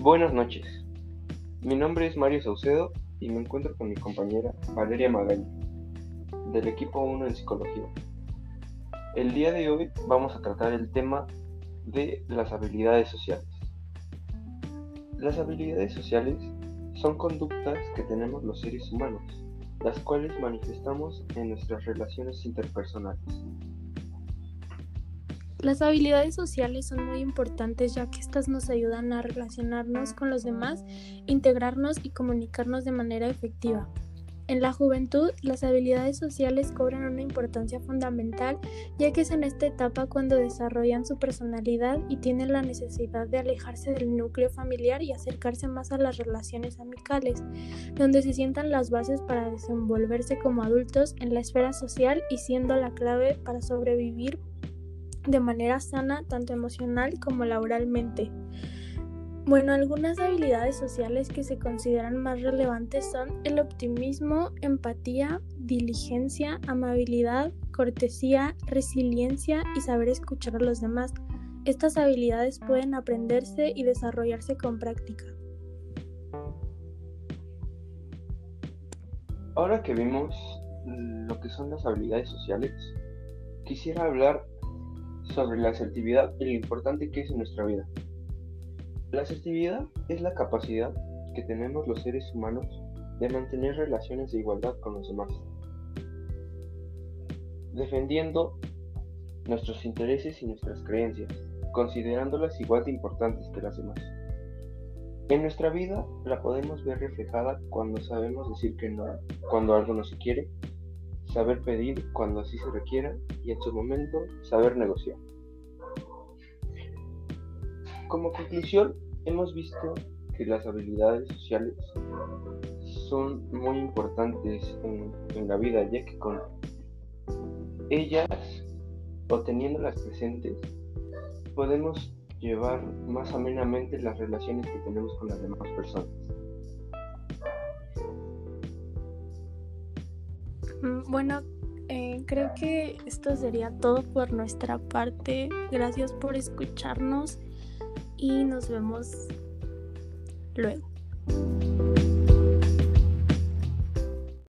Buenas noches. Mi nombre es Mario Saucedo y me encuentro con mi compañera Valeria Magaña, del equipo 1 en psicología. El día de hoy vamos a tratar el tema de las habilidades sociales. Las habilidades sociales son conductas que tenemos los seres humanos, las cuales manifestamos en nuestras relaciones interpersonales. Las habilidades sociales son muy importantes ya que estas nos ayudan a relacionarnos con los demás, integrarnos y comunicarnos de manera efectiva. En la juventud, las habilidades sociales cobran una importancia fundamental ya que es en esta etapa cuando desarrollan su personalidad y tienen la necesidad de alejarse del núcleo familiar y acercarse más a las relaciones amicales, donde se sientan las bases para desenvolverse como adultos en la esfera social y siendo la clave para sobrevivir de manera sana, tanto emocional como laboralmente. Bueno, algunas habilidades sociales que se consideran más relevantes son el optimismo, empatía, diligencia, amabilidad, cortesía, resiliencia y saber escuchar a los demás. Estas habilidades pueden aprenderse y desarrollarse con práctica. Ahora que vimos lo que son las habilidades sociales, quisiera hablar sobre la asertividad y lo importante que es en nuestra vida. La asertividad es la capacidad que tenemos los seres humanos de mantener relaciones de igualdad con los demás, defendiendo nuestros intereses y nuestras creencias, considerándolas igual de importantes que las demás. En nuestra vida la podemos ver reflejada cuando sabemos decir que no, cuando algo no se quiere, saber pedir cuando así se requiera y en su momento saber negociar. Como conclusión, hemos visto que las habilidades sociales son muy importantes en, la vida, ya que con ellas o teniéndolas presentes podemos llevar más amenamente las relaciones que tenemos con las demás personas. Bueno, eh, creo que esto sería todo por nuestra parte. Gracias por escucharnos y nos vemos luego.